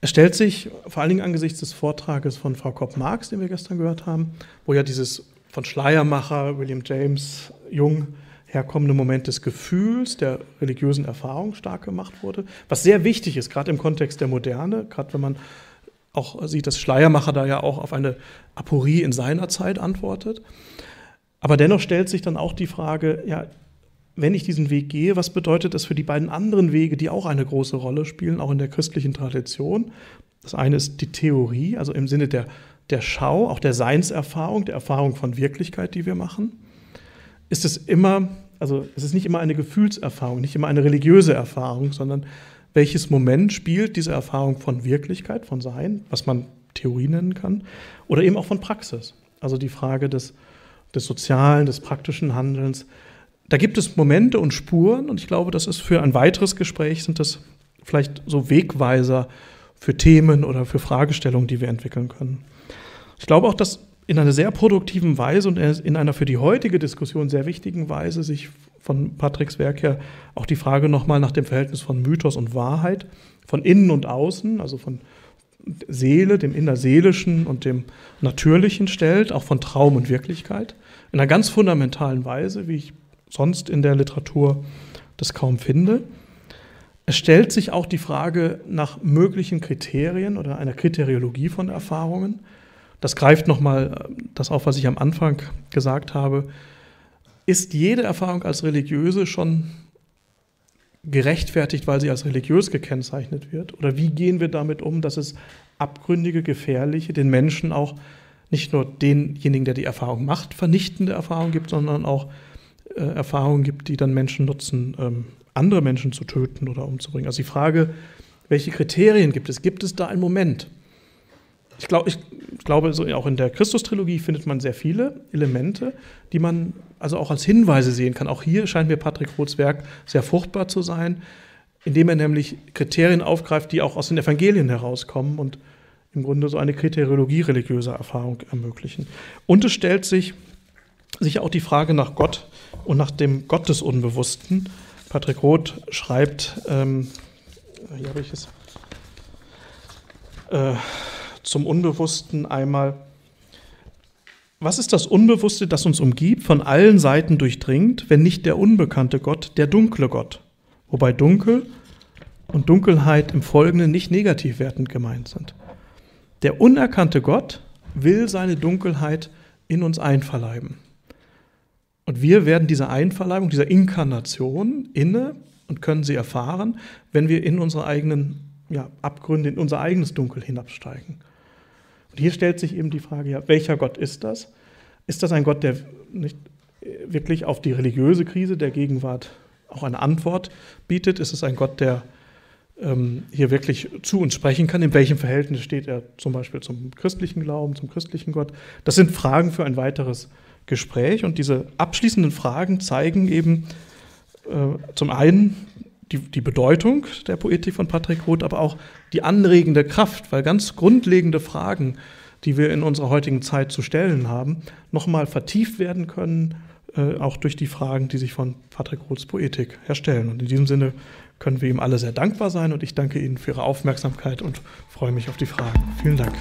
Es stellt sich vor allen Dingen angesichts des Vortrages von Frau Kopp-Marx, den wir gestern gehört haben, wo ja dieses von Schleiermacher, William James, Jung herkommende Moment des Gefühls, der religiösen Erfahrung stark gemacht wurde, was sehr wichtig ist, gerade im Kontext der Moderne, gerade wenn man auch sieht, dass Schleiermacher da ja auch auf eine Aporie in seiner Zeit antwortet. Aber dennoch stellt sich dann auch die Frage, ja, wenn ich diesen Weg gehe, was bedeutet das für die beiden anderen Wege, die auch eine große Rolle spielen, auch in der christlichen Tradition? Das eine ist die Theorie, also im Sinne der, der Schau, auch der Seinserfahrung, der Erfahrung von Wirklichkeit, die wir machen. Ist es immer, also es ist nicht immer eine Gefühlserfahrung, nicht immer eine religiöse Erfahrung, sondern welches Moment spielt diese Erfahrung von Wirklichkeit, von Sein, was man Theorie nennen kann, oder eben auch von Praxis. Also die Frage des, des sozialen, des praktischen Handelns. Da gibt es Momente und Spuren und ich glaube, das ist für ein weiteres Gespräch, sind das vielleicht so Wegweiser für Themen oder für Fragestellungen, die wir entwickeln können. Ich glaube auch, dass in einer sehr produktiven Weise und in einer für die heutige Diskussion sehr wichtigen Weise sich von Patricks Werk her auch die Frage nochmal nach dem Verhältnis von Mythos und Wahrheit, von innen und außen, also von Seele, dem innerseelischen und dem natürlichen stellt, auch von Traum und Wirklichkeit, in einer ganz fundamentalen Weise, wie ich sonst in der Literatur das kaum finde. Es stellt sich auch die Frage nach möglichen Kriterien oder einer Kriteriologie von Erfahrungen. Das greift nochmal das auf, was ich am Anfang gesagt habe ist jede Erfahrung als religiöse schon gerechtfertigt, weil sie als religiös gekennzeichnet wird? Oder wie gehen wir damit um, dass es abgründige, gefährliche, den Menschen auch nicht nur denjenigen, der die Erfahrung macht, vernichtende Erfahrungen gibt, sondern auch äh, Erfahrungen gibt, die dann Menschen nutzen, ähm, andere Menschen zu töten oder umzubringen. Also die Frage, welche Kriterien gibt es? Gibt es da einen Moment? Ich, glaub, ich glaube, so auch in der Christus-Trilogie findet man sehr viele Elemente, die man also auch als Hinweise sehen kann. Auch hier scheint mir Patrick Roths Werk sehr fruchtbar zu sein, indem er nämlich Kriterien aufgreift, die auch aus den Evangelien herauskommen und im Grunde so eine Kriteriologie religiöser Erfahrung ermöglichen. Und es stellt sich sicher auch die Frage nach Gott und nach dem Gott des Unbewussten. Patrick Roth schreibt, ähm, hier habe ich es, äh, zum Unbewussten einmal, was ist das Unbewusste, das uns umgibt, von allen Seiten durchdringt, wenn nicht der unbekannte Gott, der dunkle Gott? Wobei Dunkel und Dunkelheit im Folgenden nicht negativ wertend gemeint sind. Der unerkannte Gott will seine Dunkelheit in uns einverleiben. Und wir werden dieser Einverleibung, dieser Inkarnation inne und können sie erfahren, wenn wir in unsere eigenen ja, Abgründe, in unser eigenes Dunkel hinabsteigen. Und hier stellt sich eben die Frage, ja, welcher Gott ist das? Ist das ein Gott, der nicht wirklich auf die religiöse Krise der Gegenwart auch eine Antwort bietet? Ist es ein Gott, der ähm, hier wirklich zu uns sprechen kann? In welchem Verhältnis steht er zum Beispiel zum christlichen Glauben, zum christlichen Gott? Das sind Fragen für ein weiteres Gespräch und diese abschließenden Fragen zeigen eben äh, zum einen die, die Bedeutung der Poetik von Patrick Roth, aber auch die anregende Kraft, weil ganz grundlegende Fragen, die wir in unserer heutigen Zeit zu stellen haben, nochmal vertieft werden können, äh, auch durch die Fragen, die sich von Patrick Roths Poetik herstellen. Und in diesem Sinne können wir ihm alle sehr dankbar sein und ich danke Ihnen für Ihre Aufmerksamkeit und freue mich auf die Fragen. Vielen Dank.